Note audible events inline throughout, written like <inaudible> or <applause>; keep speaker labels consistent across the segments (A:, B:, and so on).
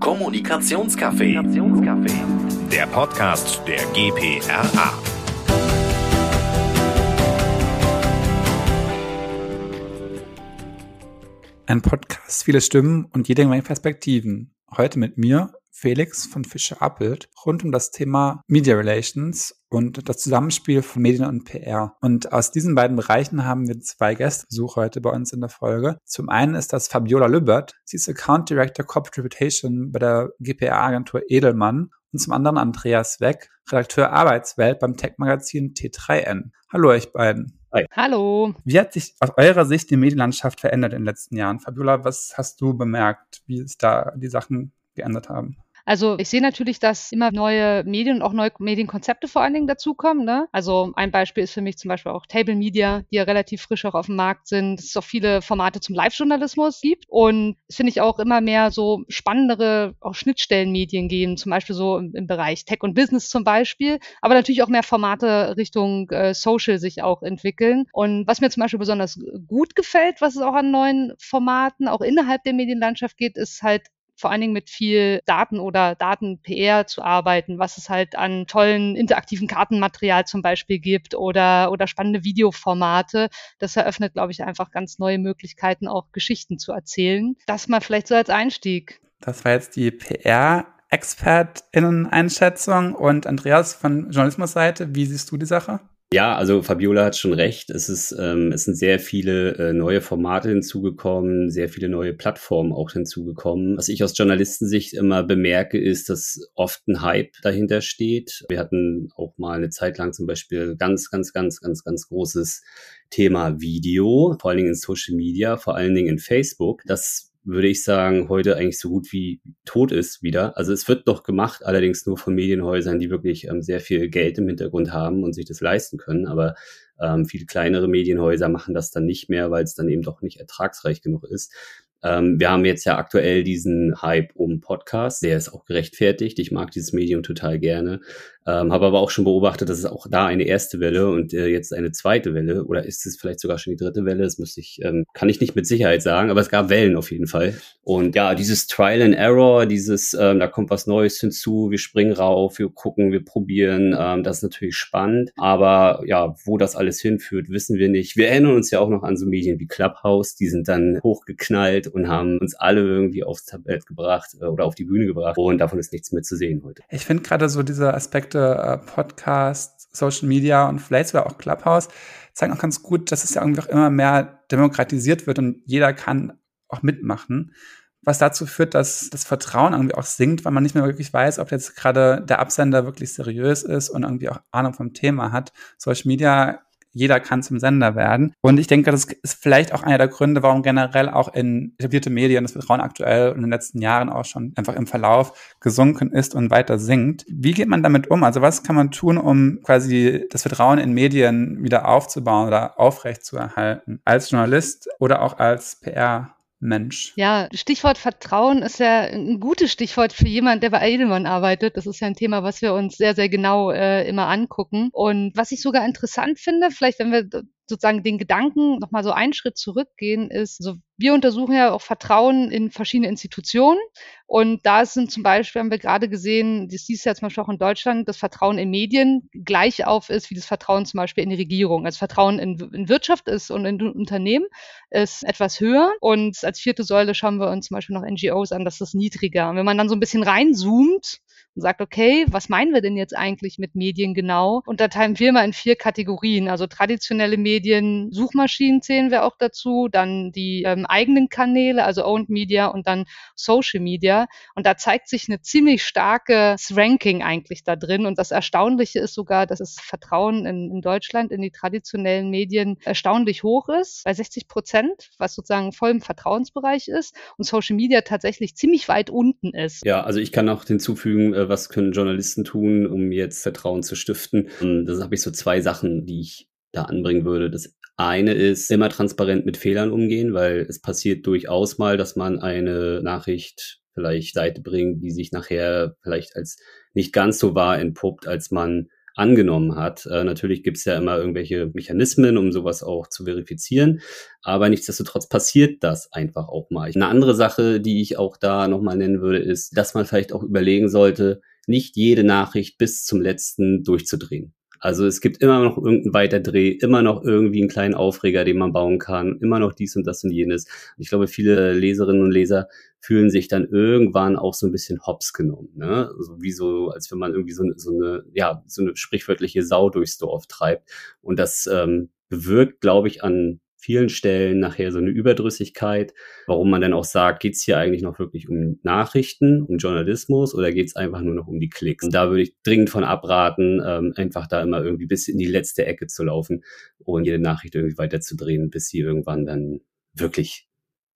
A: Kommunikationscafé. Der Podcast der GPRA.
B: Ein Podcast, viele Stimmen und jede Menge Perspektiven. Heute mit mir, Felix von Fischer Appelt, rund um das Thema Media Relations und das Zusammenspiel von Medien und PR. Und aus diesen beiden Bereichen haben wir zwei Gästebesuche heute bei uns in der Folge. Zum einen ist das Fabiola Lübbert. Sie ist Account Director Corporate Reputation bei der GPR-Agentur Edelmann. Und zum anderen Andreas Weck, Redakteur Arbeitswelt beim Tech-Magazin T3N. Hallo euch beiden.
C: Hi. Hallo.
B: Wie hat sich aus eurer Sicht die Medienlandschaft verändert in den letzten Jahren? Fabiola, was hast du bemerkt, wie es da die Sachen geändert haben?
C: Also ich sehe natürlich, dass immer neue Medien und auch neue Medienkonzepte vor allen Dingen dazukommen. Ne? Also ein Beispiel ist für mich zum Beispiel auch Table Media, die ja relativ frisch auch auf dem Markt sind. Es auch viele Formate zum Live-Journalismus gibt. Und es finde ich auch immer mehr so spannendere auch Schnittstellenmedien geben, zum Beispiel so im, im, Bereich Tech und Business zum Beispiel. Aber natürlich auch mehr Formate Richtung äh, Social sich auch entwickeln. Und was mir zum Beispiel besonders gut gefällt, was es auch an neuen Formaten auch innerhalb der Medienlandschaft geht, ist halt vor allen Dingen mit viel Daten oder Daten-PR zu arbeiten, was es halt an tollen interaktiven Kartenmaterial zum Beispiel gibt oder, oder spannende Videoformate. Das eröffnet, glaube ich, einfach ganz neue Möglichkeiten, auch Geschichten zu erzählen. Das mal vielleicht so als Einstieg.
B: Das war jetzt die PR. ExpertInnen-Einschätzung und Andreas von Journalismusseite, wie siehst du die Sache?
D: Ja, also Fabiola hat schon recht. Es ist, ähm, es sind sehr viele äh, neue Formate hinzugekommen, sehr viele neue Plattformen auch hinzugekommen. Was ich aus Journalistensicht immer bemerke, ist, dass oft ein Hype dahinter steht. Wir hatten auch mal eine Zeit lang zum Beispiel ganz, ganz, ganz, ganz, ganz großes Thema Video, vor allen Dingen in Social Media, vor allen Dingen in Facebook. Das würde ich sagen, heute eigentlich so gut wie tot ist wieder. Also es wird doch gemacht, allerdings nur von Medienhäusern, die wirklich ähm, sehr viel Geld im Hintergrund haben und sich das leisten können. Aber ähm, viele kleinere Medienhäuser machen das dann nicht mehr, weil es dann eben doch nicht ertragsreich genug ist. Ähm, wir haben jetzt ja aktuell diesen Hype um Podcast, der ist auch gerechtfertigt. Ich mag dieses Medium total gerne. Ähm, Habe aber auch schon beobachtet, dass es auch da eine erste Welle und äh, jetzt eine zweite Welle oder ist es vielleicht sogar schon die dritte Welle? Das müsste ich, ähm, kann ich nicht mit Sicherheit sagen, aber es gab Wellen auf jeden Fall. Und ja, dieses Trial and Error, dieses, ähm, da kommt was Neues hinzu, wir springen rauf, wir gucken, wir probieren, ähm, das ist natürlich spannend. Aber ja, wo das alles hinführt, wissen wir nicht. Wir erinnern uns ja auch noch an so Medien wie Clubhouse, die sind dann hochgeknallt und haben uns alle irgendwie aufs Tablett gebracht äh, oder auf die Bühne gebracht. Und davon ist nichts mehr zu sehen heute.
B: Ich finde gerade so diese Aspekte Projekte, äh, Podcast, Social Media und vielleicht sogar auch Clubhouse zeigen auch ganz gut, dass es ja irgendwie auch immer mehr demokratisiert wird und jeder kann auch mitmachen. Was dazu führt, dass das Vertrauen irgendwie auch sinkt, weil man nicht mehr wirklich weiß, ob jetzt gerade der Absender wirklich seriös ist und irgendwie auch Ahnung vom Thema hat. Social Media jeder kann zum Sender werden. Und ich denke, das ist vielleicht auch einer der Gründe, warum generell auch in etablierte Medien das Vertrauen aktuell in den letzten Jahren auch schon einfach im Verlauf gesunken ist und weiter sinkt. Wie geht man damit um? Also was kann man tun, um quasi das Vertrauen in Medien wieder aufzubauen oder aufrechtzuerhalten? Als Journalist oder auch als PR Mensch.
C: Ja, Stichwort Vertrauen ist ja ein gutes Stichwort für jemanden, der bei Edelmann arbeitet. Das ist ja ein Thema, was wir uns sehr, sehr genau äh, immer angucken. Und was ich sogar interessant finde, vielleicht wenn wir sozusagen den Gedanken nochmal so einen Schritt zurückgehen, ist, so wir untersuchen ja auch Vertrauen in verschiedene Institutionen. Und da sind zum Beispiel, haben wir gerade gesehen, das ist ja zum Beispiel auch in Deutschland, das Vertrauen in Medien gleich auf ist wie das Vertrauen zum Beispiel in die Regierung. Also Vertrauen in, in Wirtschaft ist und in Unternehmen ist etwas höher. Und als vierte Säule schauen wir uns zum Beispiel noch NGOs an, das ist niedriger. Und wenn man dann so ein bisschen reinzoomt, und sagt, okay, was meinen wir denn jetzt eigentlich mit Medien genau? Und da teilen wir mal in vier Kategorien. Also traditionelle Medien, Suchmaschinen zählen wir auch dazu, dann die ähm, eigenen Kanäle, also Owned Media und dann Social Media. Und da zeigt sich eine ziemlich starkes Ranking eigentlich da drin. Und das Erstaunliche ist sogar, dass das Vertrauen in, in Deutschland in die traditionellen Medien erstaunlich hoch ist, bei 60 Prozent, was sozusagen voll im Vertrauensbereich ist und Social Media tatsächlich ziemlich weit unten ist.
D: Ja, also ich kann auch hinzufügen, was können Journalisten tun, um jetzt Vertrauen zu stiften. Und das habe ich so zwei Sachen, die ich da anbringen würde. Das eine ist immer transparent mit Fehlern umgehen, weil es passiert durchaus mal, dass man eine Nachricht vielleicht Seite bringt, die sich nachher vielleicht als nicht ganz so wahr entpuppt, als man angenommen hat. Äh, natürlich gibt's ja immer irgendwelche Mechanismen, um sowas auch zu verifizieren, aber nichtsdestotrotz passiert das einfach auch mal. Eine andere Sache, die ich auch da nochmal nennen würde, ist, dass man vielleicht auch überlegen sollte, nicht jede Nachricht bis zum letzten durchzudrehen. Also es gibt immer noch irgendeinen Weiterdreh, immer noch irgendwie einen kleinen Aufreger, den man bauen kann, immer noch dies und das und jenes. Und ich glaube, viele Leserinnen und Leser fühlen sich dann irgendwann auch so ein bisschen hops genommen, ne? So wie so, als wenn man irgendwie so, so eine, ja, so eine sprichwörtliche Sau durchs Dorf treibt. Und das ähm, bewirkt, glaube ich, an vielen Stellen nachher so eine Überdrüssigkeit, warum man dann auch sagt, geht's hier eigentlich noch wirklich um Nachrichten, um Journalismus oder geht's einfach nur noch um die Klicks? Und da würde ich dringend von abraten, ähm, einfach da immer irgendwie bis in die letzte Ecke zu laufen und jede Nachricht irgendwie weiterzudrehen, bis sie irgendwann dann wirklich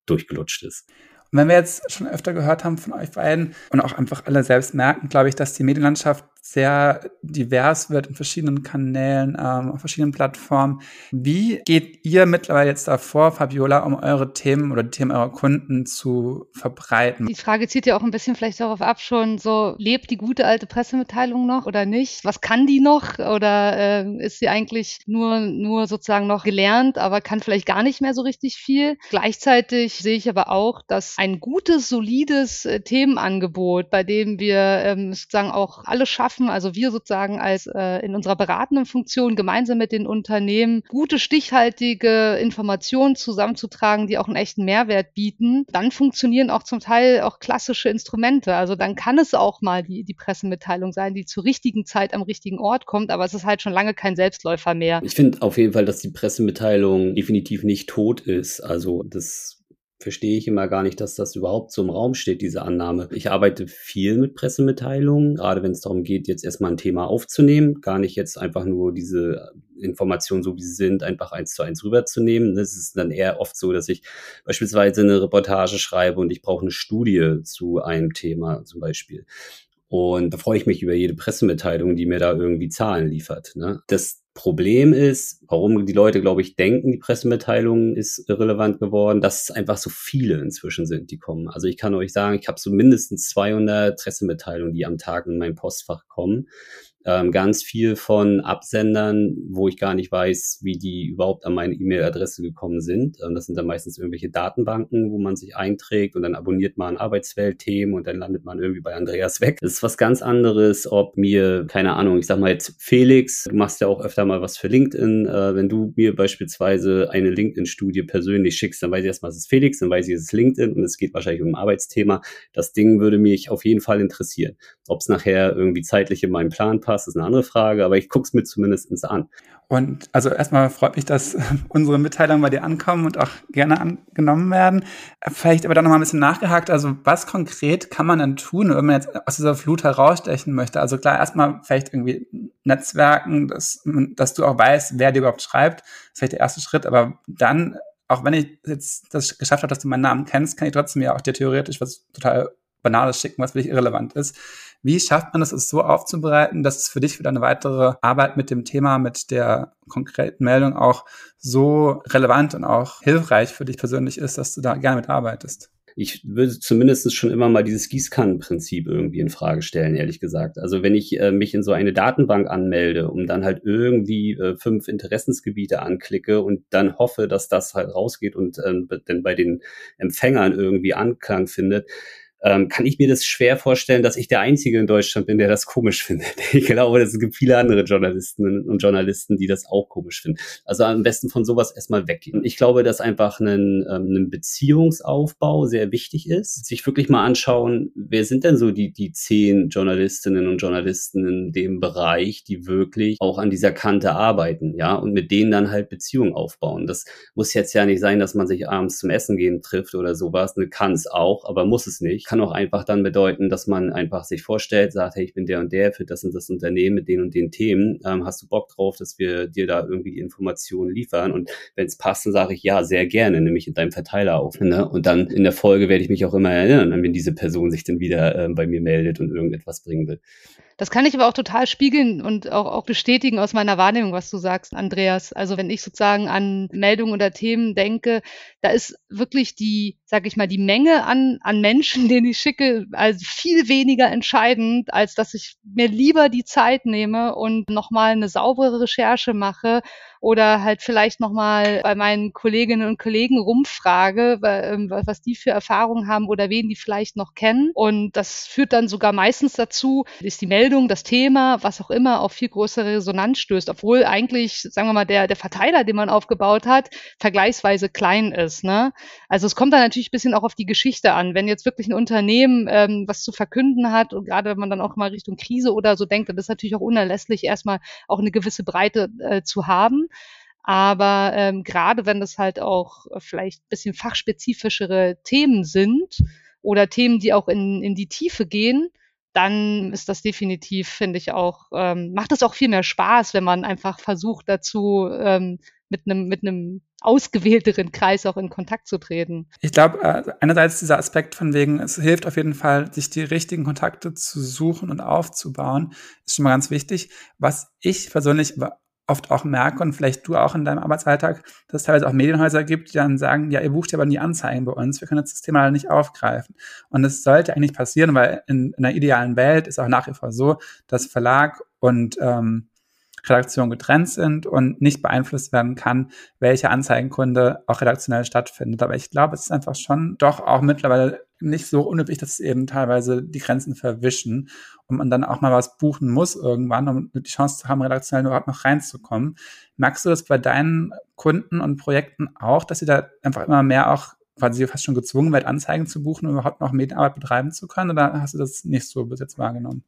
D: durchgelutscht ist.
B: Und wenn wir jetzt schon öfter gehört haben von euch beiden und auch einfach alle selbst merken, glaube ich, dass die Medienlandschaft sehr divers wird in verschiedenen Kanälen, ähm, auf verschiedenen Plattformen. Wie geht ihr mittlerweile jetzt davor, Fabiola, um eure Themen oder die Themen eurer Kunden zu verbreiten?
C: Die Frage zieht ja auch ein bisschen vielleicht darauf ab, schon so, lebt die gute alte Pressemitteilung noch oder nicht? Was kann die noch? Oder äh, ist sie eigentlich nur, nur sozusagen noch gelernt, aber kann vielleicht gar nicht mehr so richtig viel? Gleichzeitig sehe ich aber auch, dass ein gutes, solides äh, Themenangebot, bei dem wir ähm, sozusagen auch alle schaffen, schaffen, also wir sozusagen als äh, in unserer beratenden Funktion gemeinsam mit den Unternehmen gute, stichhaltige Informationen zusammenzutragen, die auch einen echten Mehrwert bieten, dann funktionieren auch zum Teil auch klassische Instrumente. Also dann kann es auch mal die, die Pressemitteilung sein, die zur richtigen Zeit am richtigen Ort kommt, aber es ist halt schon lange kein Selbstläufer mehr.
D: Ich finde auf jeden Fall, dass die Pressemitteilung definitiv nicht tot ist. Also das verstehe ich immer gar nicht, dass das überhaupt so im Raum steht, diese Annahme. Ich arbeite viel mit Pressemitteilungen, gerade wenn es darum geht, jetzt erstmal ein Thema aufzunehmen, gar nicht jetzt einfach nur diese Informationen, so wie sie sind, einfach eins zu eins rüberzunehmen. Es ist dann eher oft so, dass ich beispielsweise eine Reportage schreibe und ich brauche eine Studie zu einem Thema zum Beispiel. Und da freue ich mich über jede Pressemitteilung, die mir da irgendwie Zahlen liefert. Ne? Das Problem ist, warum die Leute, glaube ich, denken, die Pressemitteilung ist irrelevant geworden, dass es einfach so viele inzwischen sind, die kommen. Also ich kann euch sagen, ich habe so mindestens 200 Pressemitteilungen, die am Tag in mein Postfach kommen ähm, ganz viel von Absendern, wo ich gar nicht weiß, wie die überhaupt an meine E-Mail-Adresse gekommen sind. Ähm, das sind dann meistens irgendwelche Datenbanken, wo man sich einträgt und dann abonniert man Arbeitswelt-Themen und dann landet man irgendwie bei Andreas weg. Das ist was ganz anderes, ob mir, keine Ahnung, ich sag mal jetzt Felix, du machst ja auch öfter mal was für LinkedIn. Äh, wenn du mir beispielsweise eine LinkedIn-Studie persönlich schickst, dann weiß ich erstmal, es ist Felix, dann weiß ich, es ist LinkedIn und es geht wahrscheinlich um ein Arbeitsthema. Das Ding würde mich auf jeden Fall interessieren. Ob es nachher irgendwie zeitlich in meinen Plan passt, passt, ist eine andere Frage, aber ich gucke es mir zumindest an.
B: Und also erstmal freut mich, dass unsere Mitteilungen bei dir ankommen und auch gerne angenommen werden. Vielleicht aber dann nochmal ein bisschen nachgehakt. Also was konkret kann man dann tun, wenn man jetzt aus dieser Flut herausstechen möchte? Also klar, erstmal vielleicht irgendwie Netzwerken, dass, dass du auch weißt, wer dir überhaupt schreibt. Das ist vielleicht der erste Schritt. Aber dann, auch wenn ich jetzt das geschafft habe, dass du meinen Namen kennst, kann ich trotzdem ja auch dir theoretisch was total Banales schicken, was für dich irrelevant ist. Wie schafft man es, es so aufzubereiten, dass es für dich für deine weitere Arbeit mit dem Thema, mit der konkreten Meldung auch so relevant und auch hilfreich für dich persönlich ist, dass du da gerne mit arbeitest?
D: ich würde zumindest schon immer mal dieses Gießkannenprinzip irgendwie in Frage stellen, ehrlich gesagt. Also wenn ich äh, mich in so eine Datenbank anmelde und dann halt irgendwie äh, fünf Interessensgebiete anklicke und dann hoffe, dass das halt rausgeht und äh, dann bei den Empfängern irgendwie Anklang findet, ähm, kann ich mir das schwer vorstellen, dass ich der Einzige in Deutschland bin, der das komisch <laughs> findet. Ich glaube, es gibt viele andere Journalisten und Journalisten, die das auch komisch finden. Also am besten von sowas erstmal weggehen. Ich glaube, dass einfach ein, ähm, Beziehungsaufbau sehr wichtig ist. Sich wirklich mal anschauen, wer sind denn so die, die zehn Journalistinnen und Journalisten in dem Bereich, die wirklich auch an dieser Kante arbeiten, ja, und mit denen dann halt Beziehungen aufbauen. Das muss jetzt ja nicht sein, dass man sich abends zum Essen gehen trifft oder sowas. Ne, kann es auch, aber muss es nicht kann auch einfach dann bedeuten, dass man einfach sich vorstellt, sagt, hey, ich bin der und der für das und das Unternehmen mit den und den Themen. Ähm, hast du Bock drauf, dass wir dir da irgendwie die Informationen liefern? Und wenn es passt, dann sage ich ja, sehr gerne, nämlich in deinem Verteiler auf. Ne? Und dann in der Folge werde ich mich auch immer erinnern, wenn diese Person sich dann wieder äh, bei mir meldet und irgendetwas bringen will.
C: Das kann ich aber auch total spiegeln und auch, auch bestätigen aus meiner Wahrnehmung, was du sagst, Andreas. Also wenn ich sozusagen an Meldungen oder Themen denke, da ist wirklich die, sag ich mal, die Menge an, an Menschen, <laughs> denen ich schicke, also viel weniger entscheidend, als dass ich mir lieber die Zeit nehme und nochmal eine saubere Recherche mache oder halt vielleicht nochmal bei meinen Kolleginnen und Kollegen rumfrage, ähm, was die für Erfahrungen haben oder wen die vielleicht noch kennen. Und das führt dann sogar meistens dazu, ist die Meldung, das Thema, was auch immer, auf viel größere Resonanz stößt, obwohl eigentlich, sagen wir mal, der, der Verteiler, den man aufgebaut hat, vergleichsweise klein ist. Ne? Also es kommt dann natürlich ein bisschen auch auf die Geschichte an. Wenn jetzt wirklich ein Unternehmen ähm, was zu verkünden hat und gerade wenn man dann auch mal Richtung Krise oder so denkt, dann ist natürlich auch unerlässlich, erstmal auch eine gewisse Breite äh, zu haben. Aber ähm, gerade wenn das halt auch vielleicht bisschen fachspezifischere Themen sind oder Themen, die auch in, in die Tiefe gehen, dann ist das definitiv, finde ich auch, ähm, macht es auch viel mehr Spaß, wenn man einfach versucht dazu, ähm, mit einem mit einem ausgewählteren Kreis auch in Kontakt zu treten.
B: Ich glaube, äh, einerseits dieser Aspekt von wegen, es hilft auf jeden Fall, sich die richtigen Kontakte zu suchen und aufzubauen, ist schon mal ganz wichtig. Was ich persönlich oft auch merke und vielleicht du auch in deinem Arbeitsalltag, dass es teilweise auch Medienhäuser gibt, die dann sagen, ja, ihr bucht ja aber nie Anzeigen bei uns, wir können jetzt das Thema nicht aufgreifen. Und das sollte eigentlich passieren, weil in, in einer idealen Welt ist auch nach wie vor so, dass Verlag und ähm, Redaktion getrennt sind und nicht beeinflusst werden kann, welche Anzeigenkunde auch redaktionell stattfindet. Aber ich glaube, es ist einfach schon doch auch mittlerweile nicht so unüblich, dass eben teilweise die Grenzen verwischen und man dann auch mal was buchen muss irgendwann, um die Chance zu haben, redaktionell überhaupt noch reinzukommen. Merkst du das bei deinen Kunden und Projekten auch, dass sie da einfach immer mehr auch quasi fast schon gezwungen wird, Anzeigen zu buchen, um überhaupt noch Medienarbeit betreiben zu können? Oder hast du das nicht so bis jetzt wahrgenommen?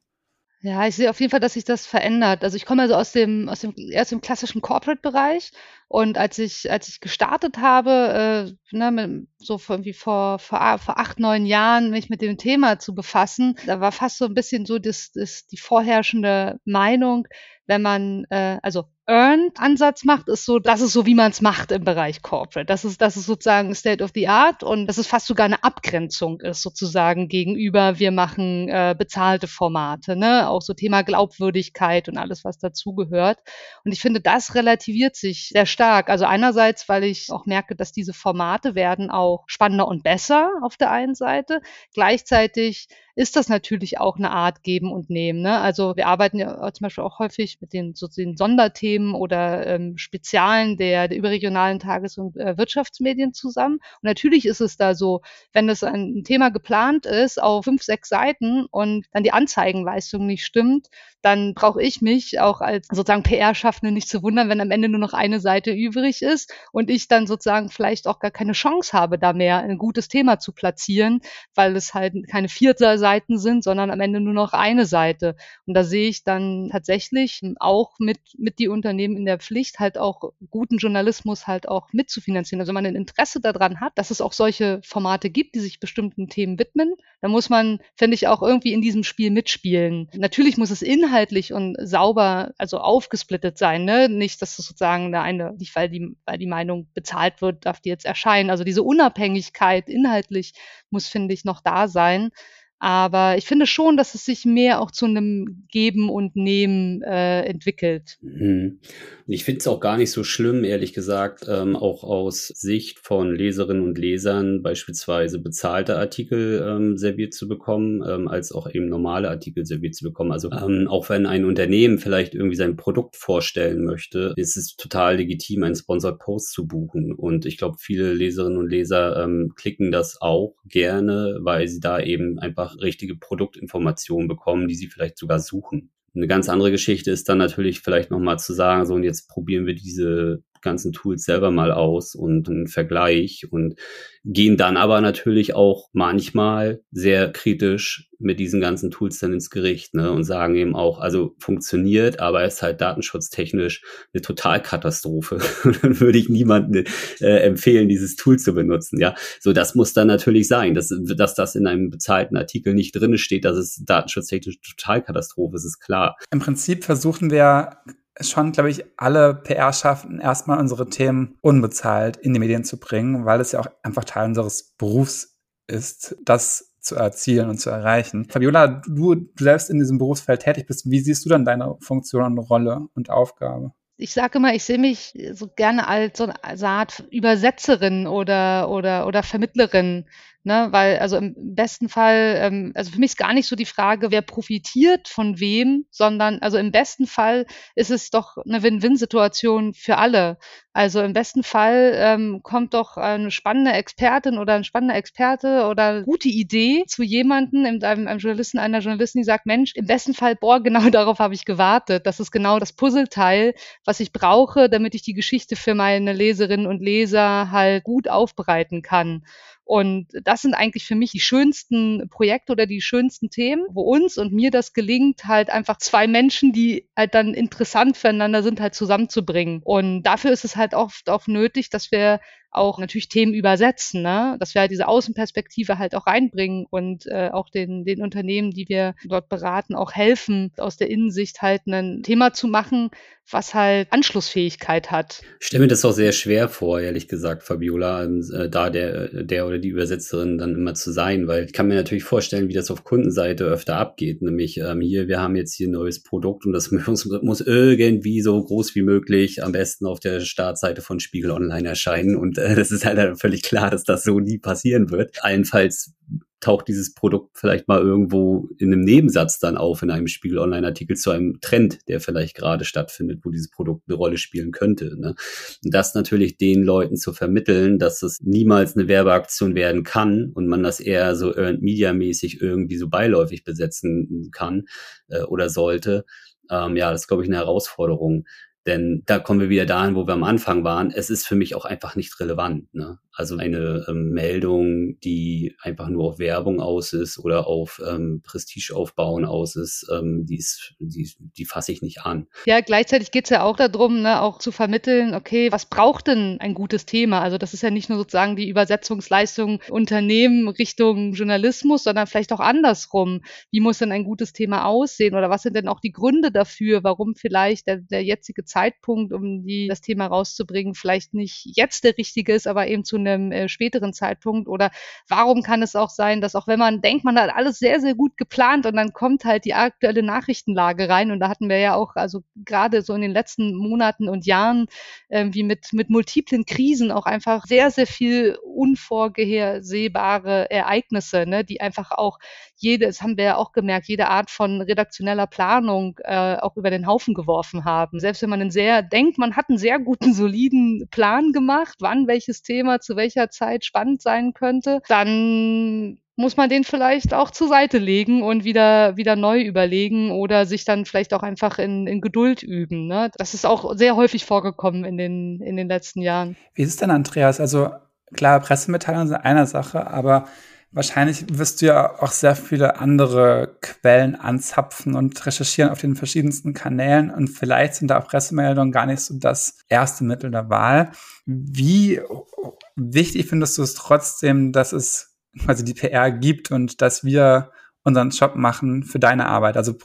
C: Ja, ich sehe auf jeden Fall, dass sich das verändert. Also ich komme also aus dem, aus dem erst im klassischen Corporate-Bereich und als ich, als ich gestartet habe, äh, ne, mit, so irgendwie vor, vor, vor acht, neun Jahren, mich mit dem Thema zu befassen, da war fast so ein bisschen so das, das, die vorherrschende Meinung, wenn man, äh, also Earned-Ansatz macht, ist so, das ist so, wie man es macht im Bereich Corporate. Das ist, das ist sozusagen State of the Art und das ist fast sogar eine Abgrenzung ist sozusagen gegenüber, wir machen äh, bezahlte Formate, ne? Auch so Thema Glaubwürdigkeit und alles, was dazugehört. Und ich finde, das relativiert sich sehr stark. Also einerseits, weil ich auch merke, dass diese Formate werden auch spannender und besser auf der einen Seite. Gleichzeitig ist das natürlich auch eine Art Geben und Nehmen. Ne? Also wir arbeiten ja zum Beispiel auch häufig mit den, so den Sonderthemen oder ähm, Spezialen der, der überregionalen Tages- und äh, Wirtschaftsmedien zusammen. Und natürlich ist es da so, wenn das ein Thema geplant ist auf fünf, sechs Seiten und dann die Anzeigenleistung nicht stimmt, dann brauche ich mich auch als sozusagen PR-Schaffende nicht zu wundern, wenn am Ende nur noch eine Seite übrig ist und ich dann sozusagen vielleicht auch gar keine Chance habe, da mehr ein gutes Thema zu platzieren, weil es halt keine vierte Seiten sind, sondern am Ende nur noch eine Seite. Und da sehe ich dann tatsächlich auch mit, mit die Unternehmen in der Pflicht, halt auch guten Journalismus halt auch mitzufinanzieren. Also wenn man ein Interesse daran hat, dass es auch solche Formate gibt, die sich bestimmten Themen widmen, dann muss man, finde ich, auch irgendwie in diesem Spiel mitspielen. Natürlich muss es Inhalt inhaltlich und sauber, also aufgesplittet sein, ne? Nicht, dass es sozusagen da eine, nicht weil die, weil die Meinung bezahlt wird, darf die jetzt erscheinen. Also diese Unabhängigkeit inhaltlich muss, finde ich, noch da sein. Aber ich finde schon, dass es sich mehr auch zu einem Geben und Nehmen äh, entwickelt.
D: Mhm. Ich finde es auch gar nicht so schlimm, ehrlich gesagt, ähm, auch aus Sicht von Leserinnen und Lesern beispielsweise bezahlte Artikel ähm, serviert zu bekommen, ähm, als auch eben normale Artikel serviert zu bekommen. Also ähm, auch wenn ein Unternehmen vielleicht irgendwie sein Produkt vorstellen möchte, ist es total legitim, einen Sponsored Post zu buchen. Und ich glaube, viele Leserinnen und Leser ähm, klicken das auch gerne, weil sie da eben einfach richtige Produktinformationen bekommen, die sie vielleicht sogar suchen. Eine ganz andere Geschichte ist dann natürlich vielleicht nochmal zu sagen, so und jetzt probieren wir diese ganzen Tools selber mal aus und einen Vergleich und gehen dann aber natürlich auch manchmal sehr kritisch mit diesen ganzen Tools dann ins Gericht ne, und sagen eben auch, also funktioniert, aber ist halt datenschutztechnisch eine Totalkatastrophe. <laughs> dann würde ich niemandem äh, empfehlen, dieses Tool zu benutzen. Ja, so das muss dann natürlich sein, dass, dass das in einem bezahlten Artikel nicht drin steht, dass es datenschutztechnisch Totalkatastrophe ist, ist klar.
B: Im Prinzip versuchen wir schon, glaube ich, alle PR schaffen, erstmal unsere Themen unbezahlt in die Medien zu bringen, weil es ja auch einfach Teil unseres Berufs ist, das zu erzielen und zu erreichen. Fabiola, du, du selbst in diesem Berufsfeld tätig bist, wie siehst du dann deine Funktion und Rolle und Aufgabe?
C: ich sage immer, ich sehe mich so gerne als so eine Art Übersetzerin oder, oder, oder Vermittlerin Ne, weil also im besten Fall, ähm, also für mich ist gar nicht so die Frage, wer profitiert von wem, sondern also im besten Fall ist es doch eine Win-Win-Situation für alle. Also im besten Fall ähm, kommt doch eine spannende Expertin oder ein spannender Experte oder eine gute Idee zu jemandem, einem, einem Journalisten, einer Journalistin, die sagt, Mensch, im besten Fall, boah, <laughs> genau darauf habe ich gewartet. Das ist genau das Puzzleteil, was ich brauche, damit ich die Geschichte für meine Leserinnen und Leser halt gut aufbereiten kann. Und das sind eigentlich für mich die schönsten Projekte oder die schönsten Themen, wo uns und mir das gelingt, halt einfach zwei Menschen, die halt dann interessant füreinander sind, halt zusammenzubringen. Und dafür ist es halt oft auch nötig, dass wir auch natürlich Themen übersetzen, ne? dass wir halt diese Außenperspektive halt auch reinbringen und äh, auch den, den Unternehmen, die wir dort beraten, auch helfen, aus der Innensicht halt ein Thema zu machen, was halt Anschlussfähigkeit hat.
D: Ich stelle mir das auch sehr schwer vor, ehrlich gesagt, Fabiola, ähm, äh, da der, der oder die Übersetzerin dann immer zu sein, weil ich kann mir natürlich vorstellen, wie das auf Kundenseite öfter abgeht. Nämlich ähm, hier, wir haben jetzt hier ein neues Produkt und das <laughs> muss, muss irgendwie so groß wie möglich am besten auf der Startseite von Spiegel Online erscheinen. Und <laughs> das ist halt völlig klar, dass das so nie passieren wird. Allenfalls taucht dieses Produkt vielleicht mal irgendwo in einem Nebensatz dann auf in einem Spiegel Online-Artikel zu einem Trend, der vielleicht gerade stattfindet, wo dieses Produkt eine Rolle spielen könnte. Ne? Und das natürlich den Leuten zu vermitteln, dass es niemals eine Werbeaktion werden kann und man das eher so Earned Media-mäßig irgendwie so beiläufig besetzen kann äh, oder sollte. Ähm, ja, das ist, glaube ich, eine Herausforderung. Denn da kommen wir wieder dahin, wo wir am Anfang waren. Es ist für mich auch einfach nicht relevant. Ne? Also eine ähm, Meldung, die einfach nur auf Werbung aus ist oder auf ähm, Prestige aufbauen aus ist, ähm, die, ist die, die fasse ich nicht an.
C: Ja, gleichzeitig geht es ja auch darum, ne, auch zu vermitteln, okay, was braucht denn ein gutes Thema? Also das ist ja nicht nur sozusagen die Übersetzungsleistung Unternehmen Richtung Journalismus, sondern vielleicht auch andersrum. Wie muss denn ein gutes Thema aussehen? Oder was sind denn auch die Gründe dafür, warum vielleicht der, der jetzige Zeitpunkt, um die, das Thema rauszubringen, vielleicht nicht jetzt der richtige ist, aber eben zu einem äh, späteren Zeitpunkt? Oder warum kann es auch sein, dass auch wenn man denkt, man hat alles sehr, sehr gut geplant und dann kommt halt die aktuelle Nachrichtenlage rein und da hatten wir ja auch, also gerade so in den letzten Monaten und Jahren, äh, wie mit, mit multiplen Krisen auch einfach sehr, sehr viel unvorhersehbare Ereignisse, ne, die einfach auch jede, das haben wir ja auch gemerkt, jede Art von redaktioneller Planung äh, auch über den Haufen geworfen haben. Selbst wenn man einen sehr denkt, man hat einen sehr guten, <laughs> soliden Plan gemacht, wann welches Thema zu welcher Zeit spannend sein könnte, dann muss man den vielleicht auch zur Seite legen und wieder, wieder neu überlegen oder sich dann vielleicht auch einfach in, in Geduld üben. Ne? Das ist auch sehr häufig vorgekommen in den, in den letzten Jahren.
B: Wie ist es denn, Andreas? Also klar, Pressemitteilungen sind eine Sache, aber Wahrscheinlich wirst du ja auch sehr viele andere Quellen anzapfen und recherchieren auf den verschiedensten Kanälen und vielleicht sind da auch Pressemeldungen gar nicht so das erste Mittel der Wahl. Wie wichtig findest du es trotzdem, dass es quasi die PR gibt und dass wir unseren Job machen für deine Arbeit? Also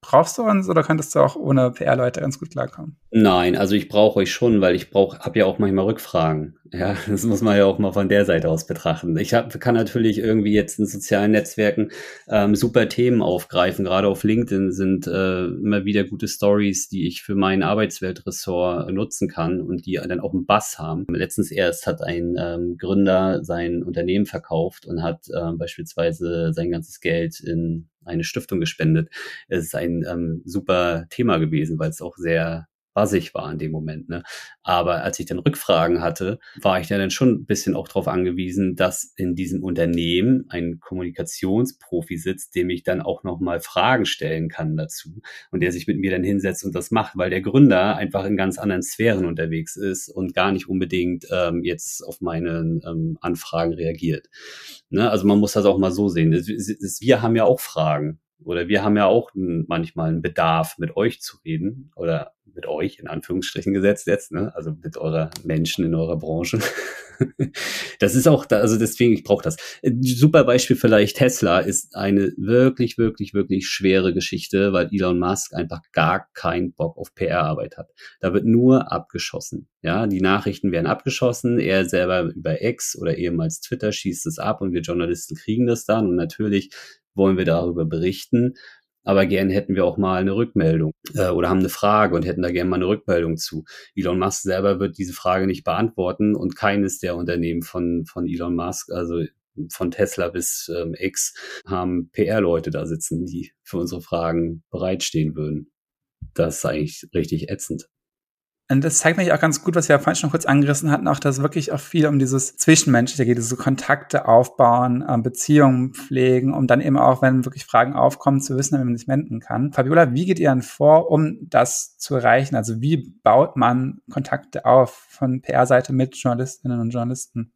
B: Brauchst du uns oder könntest du auch ohne PR-Leute ganz gut klarkommen?
D: Nein, also ich brauche euch schon, weil ich brauche, habe ja auch manchmal Rückfragen. Ja, <laughs> das muss man ja auch mal von der Seite aus betrachten. Ich hab, kann natürlich irgendwie jetzt in sozialen Netzwerken ähm, super Themen aufgreifen. Gerade auf LinkedIn sind äh, immer wieder gute Stories, die ich für mein Arbeitsweltressort nutzen kann und die dann auch einen Bass haben. Letztens erst hat ein ähm, Gründer sein Unternehmen verkauft und hat äh, beispielsweise sein ganzes Geld in eine Stiftung gespendet. Es ist ein ähm, super Thema gewesen, weil es auch sehr buzzig war in dem Moment. Ne? Aber als ich dann Rückfragen hatte, war ich dann schon ein bisschen auch darauf angewiesen, dass in diesem Unternehmen ein Kommunikationsprofi sitzt, dem ich dann auch nochmal Fragen stellen kann dazu und der sich mit mir dann hinsetzt und das macht, weil der Gründer einfach in ganz anderen Sphären unterwegs ist und gar nicht unbedingt ähm, jetzt auf meine ähm, Anfragen reagiert. Ne? Also man muss das auch mal so sehen. Wir haben ja auch Fragen oder wir haben ja auch manchmal einen Bedarf, mit euch zu reden oder mit euch in Anführungsstrichen gesetzt jetzt, ne? also mit eurer Menschen in eurer Branche. <laughs> das ist auch, da, also deswegen, ich brauche das. Super Beispiel vielleicht, Tesla ist eine wirklich, wirklich, wirklich schwere Geschichte, weil Elon Musk einfach gar keinen Bock auf PR-Arbeit hat. Da wird nur abgeschossen. Ja, die Nachrichten werden abgeschossen, er selber über X oder ehemals Twitter schießt es ab und wir Journalisten kriegen das dann und natürlich wollen wir darüber berichten aber gern hätten wir auch mal eine Rückmeldung äh, oder haben eine Frage und hätten da gerne mal eine Rückmeldung zu. Elon Musk selber wird diese Frage nicht beantworten und keines der Unternehmen von, von Elon Musk, also von Tesla bis ähm, X, haben PR-Leute da sitzen, die für unsere Fragen bereitstehen würden. Das ist eigentlich richtig ätzend.
B: Und das zeigt mich auch ganz gut, was wir vorhin schon kurz angerissen hatten, auch, dass wirklich auch viel um dieses Zwischenmenschliche geht, diese Kontakte aufbauen, ähm, Beziehungen pflegen, um dann eben auch, wenn wirklich Fragen aufkommen, zu wissen, wie man sich wenden kann. Fabiola, wie geht ihr dann vor, um das zu erreichen? Also wie baut man Kontakte auf von PR-Seite mit Journalistinnen und Journalisten?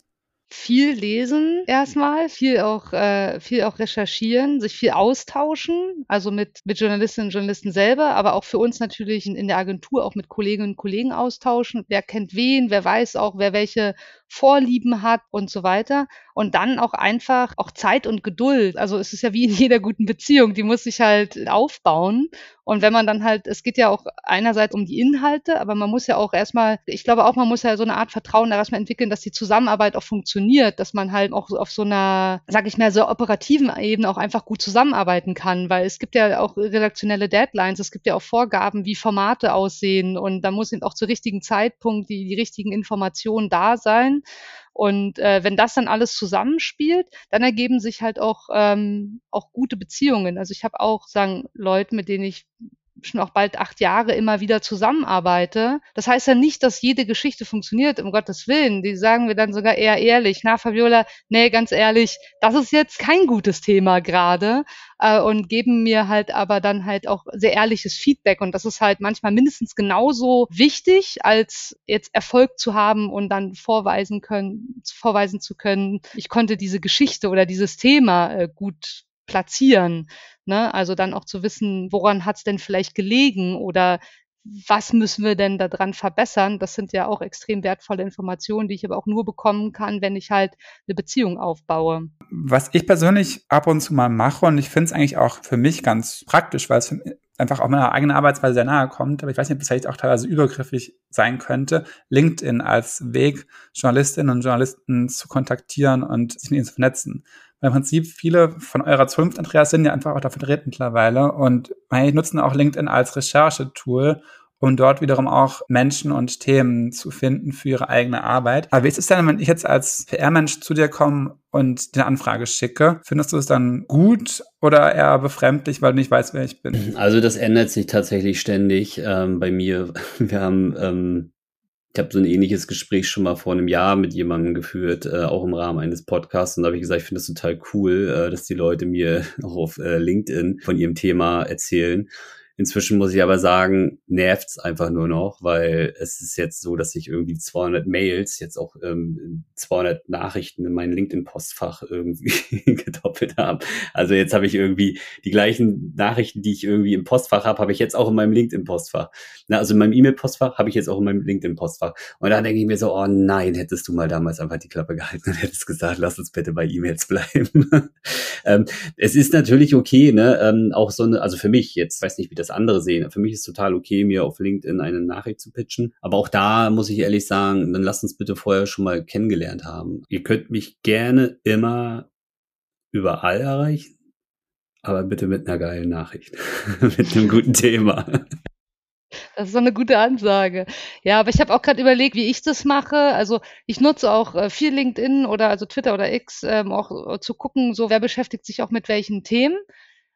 C: Viel lesen erstmal, viel auch, äh, viel auch recherchieren, sich viel austauschen, also mit, mit Journalistinnen und Journalisten selber, aber auch für uns natürlich in, in der Agentur auch mit Kolleginnen und Kollegen austauschen. Wer kennt wen, wer weiß auch, wer welche Vorlieben hat und so weiter. Und dann auch einfach auch Zeit und Geduld. Also es ist ja wie in jeder guten Beziehung, die muss sich halt aufbauen. Und wenn man dann halt, es geht ja auch einerseits um die Inhalte, aber man muss ja auch erstmal, ich glaube auch, man muss ja so eine Art Vertrauen erstmal entwickeln, dass die Zusammenarbeit auch funktioniert, dass man halt auch auf so einer, sag ich mal, so operativen Ebene auch einfach gut zusammenarbeiten kann, weil es gibt ja auch redaktionelle Deadlines, es gibt ja auch Vorgaben, wie Formate aussehen und da muss eben auch zu richtigen Zeitpunkt die, die richtigen Informationen da sein. Und äh, wenn das dann alles zusammenspielt, dann ergeben sich halt auch, ähm, auch gute Beziehungen. Also ich habe auch, sagen Leute, mit denen ich schon auch bald acht Jahre immer wieder zusammenarbeite. Das heißt ja nicht, dass jede Geschichte funktioniert, um Gottes Willen. Die sagen wir dann sogar eher ehrlich, na Fabiola, nee, ganz ehrlich, das ist jetzt kein gutes Thema gerade äh, und geben mir halt aber dann halt auch sehr ehrliches Feedback und das ist halt manchmal mindestens genauso wichtig, als jetzt Erfolg zu haben und dann vorweisen können, vorweisen zu können, ich konnte diese Geschichte oder dieses Thema äh, gut platzieren. Ne? Also dann auch zu wissen, woran hat es denn vielleicht gelegen oder was müssen wir denn daran verbessern? Das sind ja auch extrem wertvolle Informationen, die ich aber auch nur bekommen kann, wenn ich halt eine Beziehung aufbaue.
B: Was ich persönlich ab und zu mal mache und ich finde es eigentlich auch für mich ganz praktisch, weil es einfach auch meiner eigenen Arbeitsweise sehr nahe kommt, aber ich weiß nicht, ob das vielleicht auch teilweise übergriffig sein könnte, LinkedIn als Weg, Journalistinnen und Journalisten zu kontaktieren und sich mit ihnen zu vernetzen. Im Prinzip viele von eurer Zunft, Andreas, sind ja einfach auch da vertreten mittlerweile und nutzen auch LinkedIn als Recherchetool, um dort wiederum auch Menschen und Themen zu finden für ihre eigene Arbeit. Aber wie ist es denn, wenn ich jetzt als PR-Mensch zu dir komme und dir eine Anfrage schicke? Findest du es dann gut oder eher befremdlich, weil du nicht weißt, wer ich bin?
D: Also das ändert sich tatsächlich ständig ähm, bei mir. <laughs> Wir haben ähm, ich habe so ein ähnliches Gespräch schon mal vor einem Jahr mit jemandem geführt, äh, auch im Rahmen eines Podcasts. Und da habe ich gesagt, ich finde es total cool, äh, dass die Leute mir <laughs> auch auf äh, LinkedIn von ihrem Thema erzählen. Inzwischen muss ich aber sagen, nervt's einfach nur noch, weil es ist jetzt so, dass ich irgendwie 200 Mails, jetzt auch ähm, 200 Nachrichten in mein LinkedIn-Postfach irgendwie <laughs> gedoppelt habe. Also jetzt habe ich irgendwie die gleichen Nachrichten, die ich irgendwie im Postfach habe, habe ich jetzt auch in meinem LinkedIn-Postfach. Also in meinem E-Mail-Postfach habe ich jetzt auch in meinem LinkedIn-Postfach. Und da denke ich mir so, oh nein, hättest du mal damals einfach die Klappe gehalten und hättest gesagt, lass uns bitte bei E-Mails bleiben. <laughs> ähm, es ist natürlich okay, ne, ähm, auch so eine, also für mich jetzt, weiß nicht, wie das andere sehen. Für mich ist total okay, mir auf LinkedIn eine Nachricht zu pitchen. Aber auch da muss ich ehrlich sagen, dann lasst uns bitte vorher schon mal kennengelernt haben. Ihr könnt mich gerne immer überall erreichen, aber bitte mit einer geilen Nachricht, <laughs> mit einem guten Thema.
C: Das ist eine gute Ansage. Ja, aber ich habe auch gerade überlegt, wie ich das mache. Also ich nutze auch äh, viel LinkedIn oder also Twitter oder X, ähm, auch äh, zu gucken, so wer beschäftigt sich auch mit welchen Themen.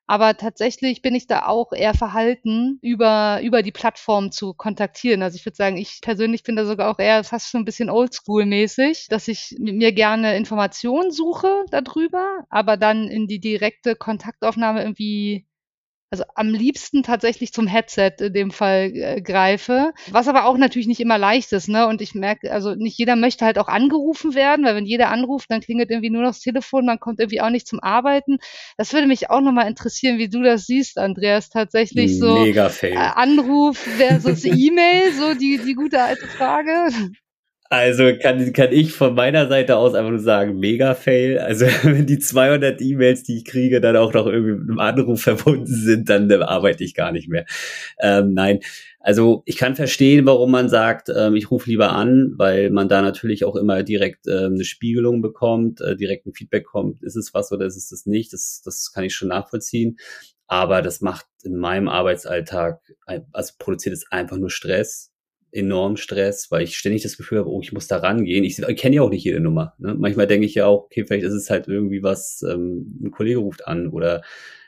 C: Aber tatsächlich bin ich da auch eher verhalten, über, über die Plattform zu kontaktieren. Also ich würde sagen, ich persönlich bin da sogar auch eher fast schon ein bisschen oldschool-mäßig, dass ich mir gerne Informationen suche darüber, aber dann in die direkte Kontaktaufnahme irgendwie also am liebsten tatsächlich zum Headset in dem Fall äh, greife. Was aber auch natürlich nicht immer leicht ist, ne? Und ich merke, also nicht jeder möchte halt auch angerufen werden, weil wenn jeder anruft, dann klingelt irgendwie nur noch das Telefon, man kommt irgendwie auch nicht zum Arbeiten. Das würde mich auch nochmal interessieren, wie du das siehst, Andreas, tatsächlich so
D: Mega Fail. Äh,
C: Anruf versus <laughs> E-Mail, so die, die gute alte Frage.
D: Also kann, kann ich von meiner Seite aus einfach nur sagen, mega Fail. Also <laughs> wenn die 200 E-Mails, die ich kriege, dann auch noch irgendwie mit einem Anruf verbunden sind, dann arbeite ich gar nicht mehr. Ähm, nein, also ich kann verstehen, warum man sagt, ähm, ich rufe lieber an, weil man da natürlich auch immer direkt äh, eine Spiegelung bekommt, äh, direkt ein Feedback kommt, ist es was oder ist es das nicht? Das, das kann ich schon nachvollziehen. Aber das macht in meinem Arbeitsalltag, also produziert es einfach nur Stress enorm Stress, weil ich ständig das Gefühl habe, oh, ich muss da rangehen. Ich, ich kenne ja auch nicht jede Nummer. Ne? Manchmal denke ich ja auch, okay, vielleicht ist es halt irgendwie was, ähm, ein Kollege ruft an oder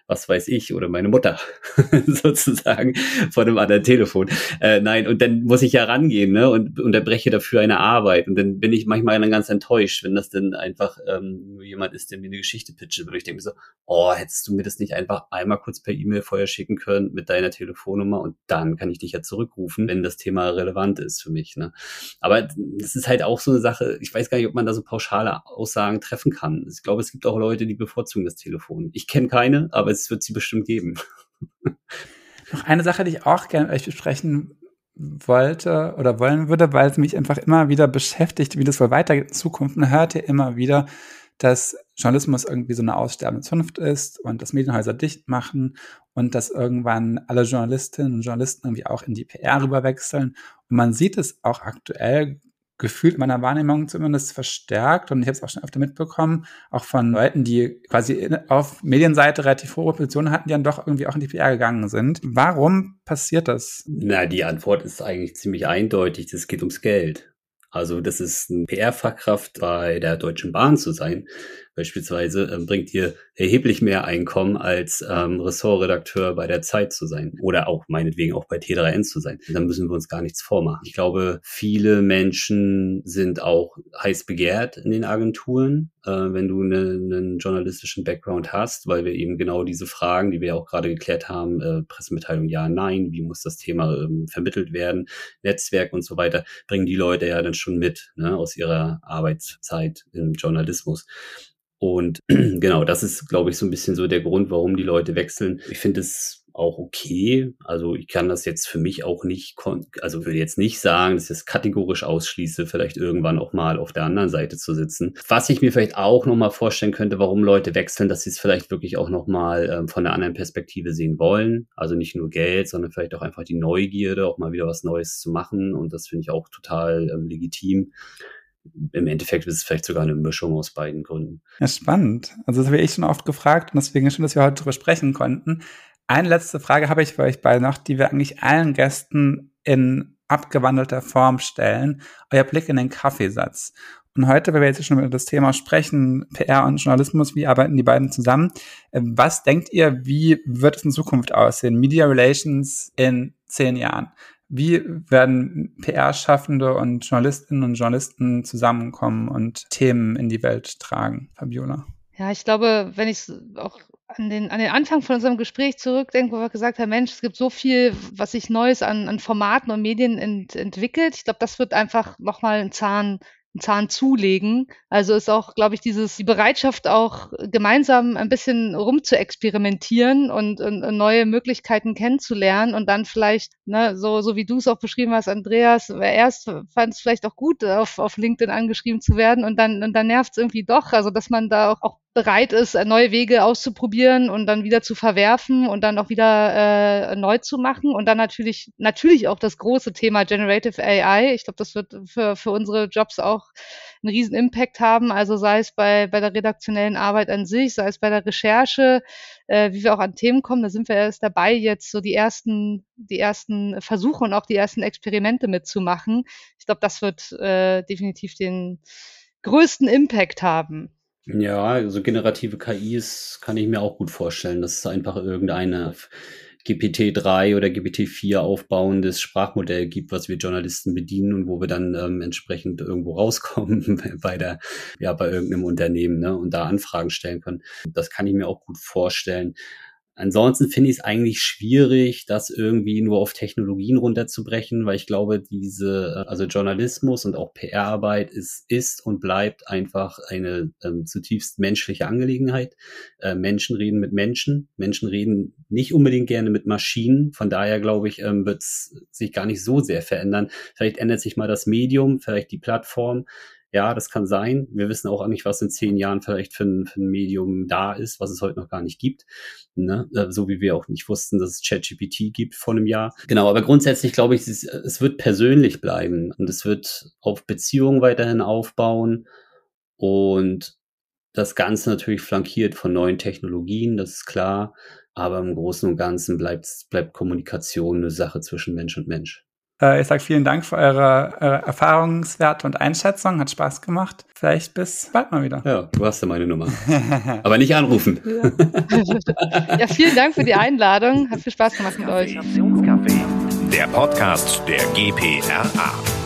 D: was weiß ich, oder meine Mutter <laughs> sozusagen von einem anderen Telefon. Äh, nein, und dann muss ich ja rangehen ne, und unterbreche dafür eine Arbeit. Und dann bin ich manchmal dann ganz enttäuscht, wenn das dann einfach ähm, nur jemand ist, der mir eine Geschichte pitcht. Und ich denke mir so, oh, hättest du mir das nicht einfach einmal kurz per E-Mail vorher schicken können mit deiner Telefonnummer und dann kann ich dich ja zurückrufen, wenn das Thema relevant ist für mich. Ne? Aber das ist halt auch so eine Sache, ich weiß gar nicht, ob man da so pauschale Aussagen treffen kann. Ich glaube, es gibt auch Leute, die bevorzugen das Telefon. Ich kenne keine, aber es wird sie bestimmt geben. <laughs>
B: Noch eine Sache, die ich auch gerne mit euch besprechen wollte oder wollen würde, weil es mich einfach immer wieder beschäftigt, wie das wohl weitergeht in Zukunft. Man hört ja immer wieder, dass Journalismus irgendwie so eine aussterbende Zunft ist und dass Medienhäuser dicht machen und dass irgendwann alle Journalistinnen und Journalisten irgendwie auch in die PR rüberwechseln. Und man sieht es auch aktuell gefühlt meiner Wahrnehmung zumindest verstärkt und ich habe es auch schon öfter mitbekommen, auch von Leuten, die quasi auf Medienseite relativ hohe Positionen hatten, die dann doch irgendwie auch in die PR gegangen sind. Warum passiert das?
D: Na, die Antwort ist eigentlich ziemlich eindeutig. Es geht ums Geld. Also das ist ein PR-Fachkraft bei der Deutschen Bahn zu sein, beispielsweise, ähm, bringt dir erheblich mehr Einkommen als ähm, Ressortredakteur bei der Zeit zu sein oder auch meinetwegen auch bei T3N zu sein. Dann müssen wir uns gar nichts vormachen. Ich glaube, viele Menschen sind auch heiß begehrt in den Agenturen, äh, wenn du ne, einen journalistischen Background hast, weil wir eben genau diese Fragen, die wir auch gerade geklärt haben, äh, Pressemitteilung ja, nein, wie muss das Thema ähm, vermittelt werden, Netzwerk und so weiter, bringen die Leute ja dann schon mit ne, aus ihrer Arbeitszeit im Journalismus. Und <clears throat> genau, das ist, glaube ich, so ein bisschen so der Grund, warum die Leute wechseln. Ich finde es auch okay. Also ich kann das jetzt für mich auch nicht, also würde jetzt nicht sagen, dass ich das kategorisch ausschließe, vielleicht irgendwann auch mal auf der anderen Seite zu sitzen. Was ich mir vielleicht auch nochmal vorstellen könnte, warum Leute wechseln, dass sie es vielleicht wirklich auch nochmal ähm, von der anderen Perspektive sehen wollen. Also nicht nur Geld, sondern vielleicht auch einfach die Neugierde, auch mal wieder was Neues zu machen. Und das finde ich auch total ähm, legitim im Endeffekt ist es vielleicht sogar eine Mischung aus beiden Gründen.
B: Ja, spannend. Also das habe ich schon oft gefragt und deswegen schön, dass wir heute darüber sprechen konnten. Eine letzte Frage habe ich für euch beide noch, die wir eigentlich allen Gästen in abgewandelter Form stellen. Euer Blick in den Kaffeesatz. Und heute, weil wir jetzt schon über das Thema sprechen, PR und Journalismus, wie arbeiten die beiden zusammen? Was denkt ihr, wie wird es in Zukunft aussehen? Media Relations in zehn Jahren. Wie werden PR-Schaffende und Journalistinnen und Journalisten zusammenkommen und Themen in die Welt tragen, Fabiola?
C: Ja, ich glaube, wenn ich auch an den, an den Anfang von unserem Gespräch zurückdenke, wo wir gesagt haben, Mensch, es gibt so viel, was sich Neues an, an Formaten und Medien ent, entwickelt. Ich glaube, das wird einfach nochmal ein Zahn einen Zahn zulegen. Also ist auch, glaube ich, dieses, die Bereitschaft auch gemeinsam ein bisschen rum zu experimentieren und, und, und neue Möglichkeiten kennenzulernen und dann vielleicht, ne, so, so wie du es auch beschrieben hast, Andreas, erst fand es vielleicht auch gut, auf, auf LinkedIn angeschrieben zu werden und dann, und dann nervt es irgendwie doch. Also dass man da auch, auch bereit ist, neue Wege auszuprobieren und dann wieder zu verwerfen und dann auch wieder äh, neu zu machen. Und dann natürlich, natürlich auch das große Thema Generative AI. Ich glaube, das wird für, für unsere Jobs auch einen riesen Impact haben. Also sei es bei, bei der redaktionellen Arbeit an sich, sei es bei der Recherche, äh, wie wir auch an Themen kommen. Da sind wir erst dabei, jetzt so die ersten, die ersten Versuche und auch die ersten Experimente mitzumachen. Ich glaube, das wird äh, definitiv den größten Impact haben.
D: Ja, also generative KIs kann ich mir auch gut vorstellen, dass es einfach irgendeine GPT-3 oder GPT-4 aufbauendes Sprachmodell gibt, was wir Journalisten bedienen und wo wir dann ähm, entsprechend irgendwo rauskommen <laughs> bei der, ja, bei irgendeinem Unternehmen, ne, und da Anfragen stellen können. Das kann ich mir auch gut vorstellen. Ansonsten finde ich es eigentlich schwierig, das irgendwie nur auf Technologien runterzubrechen, weil ich glaube, diese, also Journalismus und auch PR-Arbeit ist, ist und bleibt einfach eine ähm, zutiefst menschliche Angelegenheit. Äh, Menschen reden mit Menschen. Menschen reden nicht unbedingt gerne mit Maschinen. Von daher glaube ich, ähm, wird es sich gar nicht so sehr verändern. Vielleicht ändert sich mal das Medium, vielleicht die Plattform. Ja, das kann sein. Wir wissen auch nicht, was in zehn Jahren vielleicht für ein, für ein Medium da ist, was es heute noch gar nicht gibt. Ne? Äh, so wie wir auch nicht wussten, dass es ChatGPT gibt vor einem Jahr. Genau, aber grundsätzlich glaube ich, es, es wird persönlich bleiben und es wird auf Beziehungen weiterhin aufbauen und das Ganze natürlich flankiert von neuen Technologien, das ist klar. Aber im Großen und Ganzen bleibt, bleibt Kommunikation eine Sache zwischen Mensch und Mensch.
B: Äh, ich sage vielen Dank für eure, eure Erfahrungswerte und Einschätzung. Hat Spaß gemacht. Vielleicht bis bald mal wieder.
D: Ja, du hast ja meine Nummer. Aber nicht anrufen. <laughs>
C: Ja. ja, vielen Dank für die Einladung. Hat viel Spaß gemacht mit euch.
A: Der Podcast der GPRA.